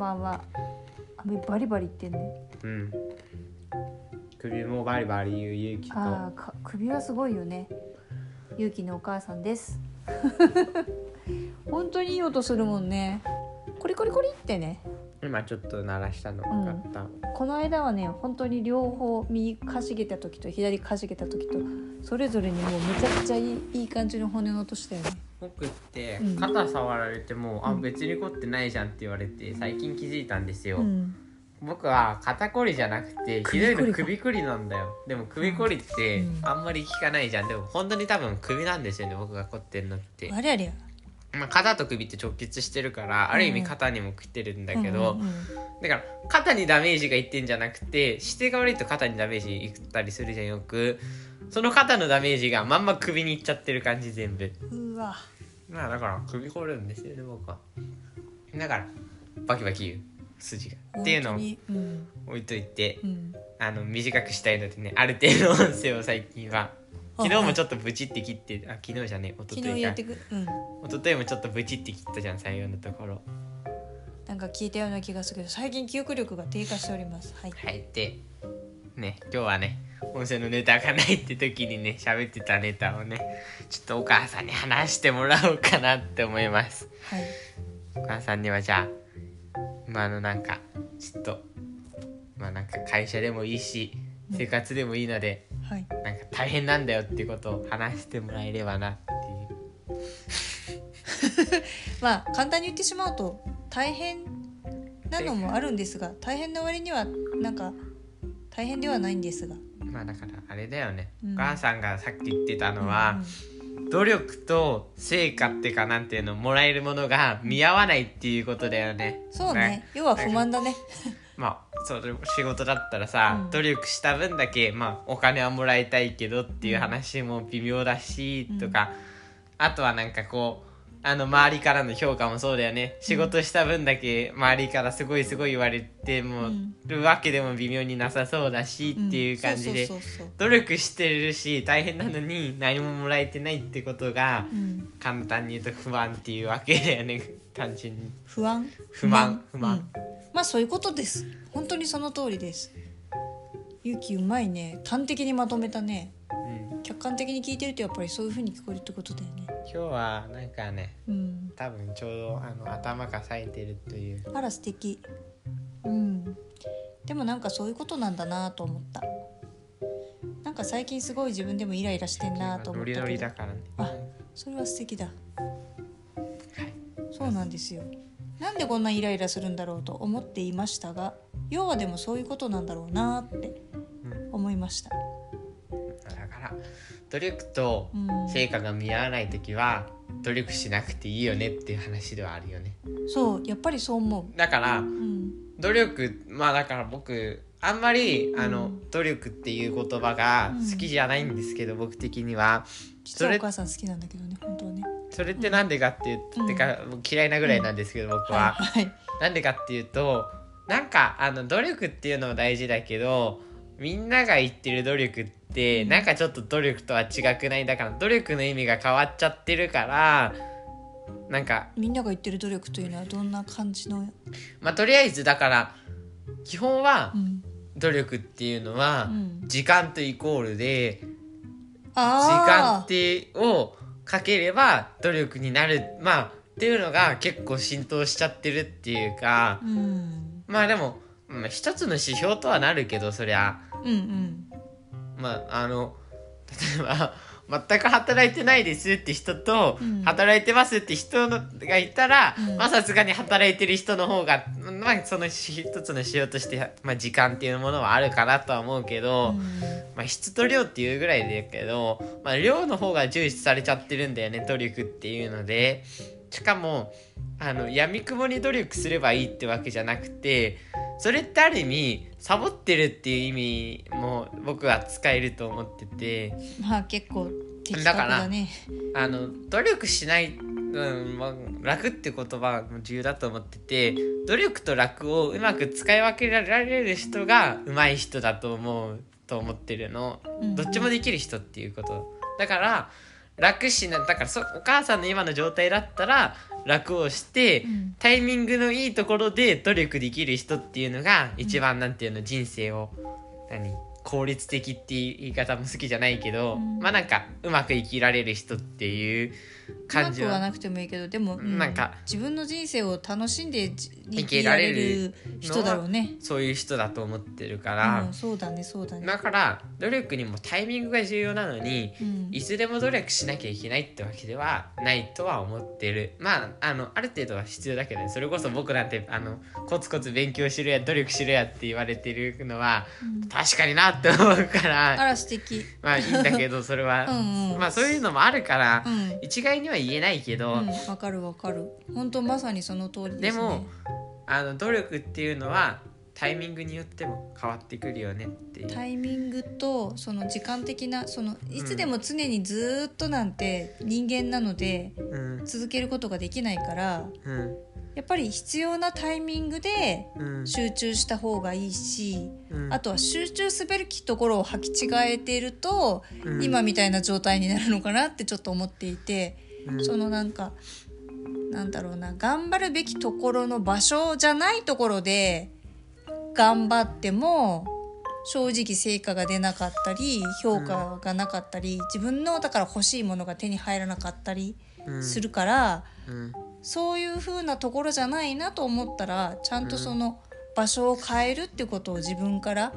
ばんはあバリバリ言ってんね。うん。首もバリバリ言うゆうきと。あーか首はすごいよね。ゆうきのお母さんです。本当にいい音するもんね。コリコリコリってね今ちょっと鳴らしたの分かった、この間はね本当に両方右かしげた時と左かしげた時とそれぞれにもうめちゃくちゃいいいい感じの骨の音したよね。僕ってうん。肩触られても、あうん別に凝ってないじゃんって言われて最近気づいたんですよ、うん。僕は肩こりじゃなくてひどいの首首こりなんだよ。でも首こりってうん。あんまり効かないじゃん。でも本当に多分首なんですよね僕が凝ってるのって、あれあれやまあ、肩と首って直結してるからある意味肩にも来てるんだけど、だから肩にダメージがいってんじゃなくて姿勢が悪いと肩にダメージいったりするじゃんよく。その肩のダメージがまんま首にいっちゃってる感じ全部。うわ。まあだから首凝るんですよね僕は。だからバキバキ言う。筋が。っていうのを置いといてうん。あの短くしたいのでねある程度の音声を最近は昨日もちょっとブチって切ってあ昨日じゃねえ一昨昨日か日やってくうん。一昨日もちょっとブチって切ったじゃん採用のところ。なんか聞いたような気がするけど最近記憶力が低下しております。はい。はい。でね今日はね音声のネタがないって時にね喋ってたネタをねちょっとお母さんに話してもらおうかなって思います。はい。お母さんにはじゃあまああのなんかちょっとまあなんか会社でもいいし生活でもいいので、はい。なんか大変なんだよっていうことを話してもらえればなっていう。まあ簡単に言ってしまうと大変なのもあるんですが大変な割にはなんか大変ではないんですが。まあだからあれだよね、うん。お母さんがさっき言ってたのは、努力と成果っていうかなんていうのもらえるものが見合わないっていうことだよね。そうね。要は不満だねまあそれ仕事だったらさ、うん。努力した分だけ、まあ、お金はもらいたいけどっていう話も微妙だし、うん。とかあとはなんかこうあの周りからの評価もそうだよね。仕事した分だけ周りからすごいすごい言われてもうんるわけでも微妙になさそうだしっていう感じで努力してるし大変なのに何ももらえてないってことがうん。簡単に言うと不安っていうわけだよね単純に。不安？不満。不満。うんまあそういうことです。本当にその通りです。ゆきうまいね。端的にまとめたね。うん。客観的に聞いてるとやっぱりそういう風に聞こえるってことだよね。今日はなんかねうん。多分ちょうどあの頭が冴えてるという。あら素敵。うん。でもなんかそういうことなんだなと思った。なんか最近すごい自分でもイライラしてんなと思ノリったけど。ノリだからね。あそれは素敵だ。はい。そうなんですよなんでこんなイライラするんだろうと思っていましたが要はでもそういうことなんだろうなってうん。思いました、だから努力とうん、成果が見合わない時は努力しなくていいよねっていう話ではあるよね。そうやっぱりそう思だからう、うん、努力まあだから僕あんまりあの、うん努力っていう言葉が好きじゃないんですけど、僕的には。実はそれお母さん好きなんだけどねそれってなんでかっていう、うん。てかもう嫌いなぐらいなんですけど、僕は、はいはい。なんでかっていうとなんかあの努力っていうのも大事だけどみんなが言ってる努力って、うん。なんかちょっと努力とは違くない？だから努力の意味が変わっちゃってるからなんかみんなが言ってる努力というのはどんな感じの、まあとりあえずだから基本はうん。努力っていうのは、うん、時間とイコールで時間あってをかければ努力になる。まあっていうのが結構浸透しちゃってるっていうか。あ、うん、まあでも、まあ、一つの指標とはなるけどそりゃ。うんうん。まああの例えば全く働いてないですって人と、うん。働いてますって人のがいたら、うん。まあさすがに働いてる人の方がまあその一つの指標として、まあ、時間っていうものはあるかなとは思うけど、まあ、質と量っていうぐらいだけど、まあ、量の方が重視されちゃってるんだよね努力っていうので。しかもあの闇雲に努力すればいいってわけじゃなくてそれってある意味サボってるっていう意味も僕は使えると思ってて。まあ結構的確だね。あの努力しない、うんまあ、楽って言葉も重要だと思ってて努力と楽をうまく使い分けられる人が上手い人だと思うと思ってるの。うん。どっちもできる人っていうこと。だから楽しなだからそお母さんの今の状態だったら楽をして、うん。タイミングのいいところで努力できる人っていうのが一番なんていうの人生を何効率的っていう言い方も好きじゃないけど、うん。まあなんかうまく生きられる人っていう感じは。なくてもいいけどでも、うん。なんか自分の人生を楽しんでじ生生きられれるる人だろうね。そういう人だと思ってるから、うん、そうだねそうだね。だから努力にもタイミングが重要なのに、うん。いつでも努力しなきゃいけないってわけではないとは思ってる。まああのある程度は必要だけどね。それこそ僕なんてあのコツコツ勉強しろや努力しろやって言われてるのは、確かになって思うから。あら素敵。まあいいんだけどそれは。うんうん。まあそういうのもあるから、うん。一概には言えないけど、うんわかるわかる。本当まさにその通りでね。ですもあの努力っていうのはタイミングによっても変わってくるよねっていう。タイミングとその時間的なそのいつでも常にずーっとなんて人間なのでうん続けることができないからうんやっぱり必要なタイミングでうん集中した方がいいし、うんあとは集中すべきところを履き違えていると、うん今みたいな状態になるのかなってちょっと思っていて、うんそのなんかなんだろうな頑張るべきところの場所じゃないところで頑張っても正直成果が出なかったり評価がなかったり、自分のだから欲しいものが手に入らなかったりうん。するから、うん。そういう風なところじゃないなと思ったらちゃんとその場所を変えるってことを自分から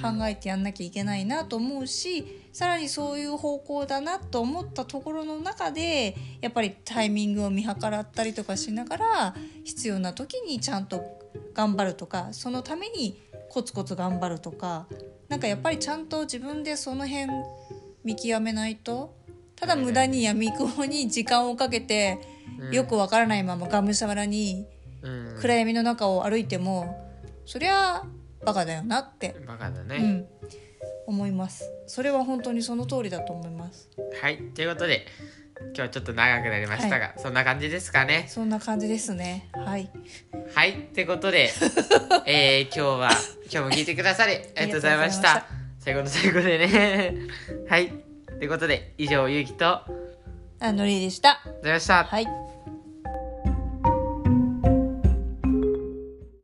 考えてやんなきゃいけないなと思うし、さらにそういう方向だなと思ったところの中でやっぱりタイミングを見計らったりとかしながら必要な時にちゃんと頑張るとかそのためにコツコツ頑張るとかなんかやっぱりちゃんと自分でその辺見極めないとただ無駄に闇雲に時間をかけてうんよくわからないままがむしゃらにうん。暗闇の中を歩いてもそりゃバカだよなって、バカだね、うん、思います。それは本当にその通りだと思います。はい。ということで今日はちょっと長くなりましたが、そんな感じですかね。そんな感じですね。はい。はい。ってことで、えー、今日は今日も聞いてくださりありがとうございました。あ最後の最後でね。はい。ってことで以上ゆうきとありがとうあのりでしたございました。はい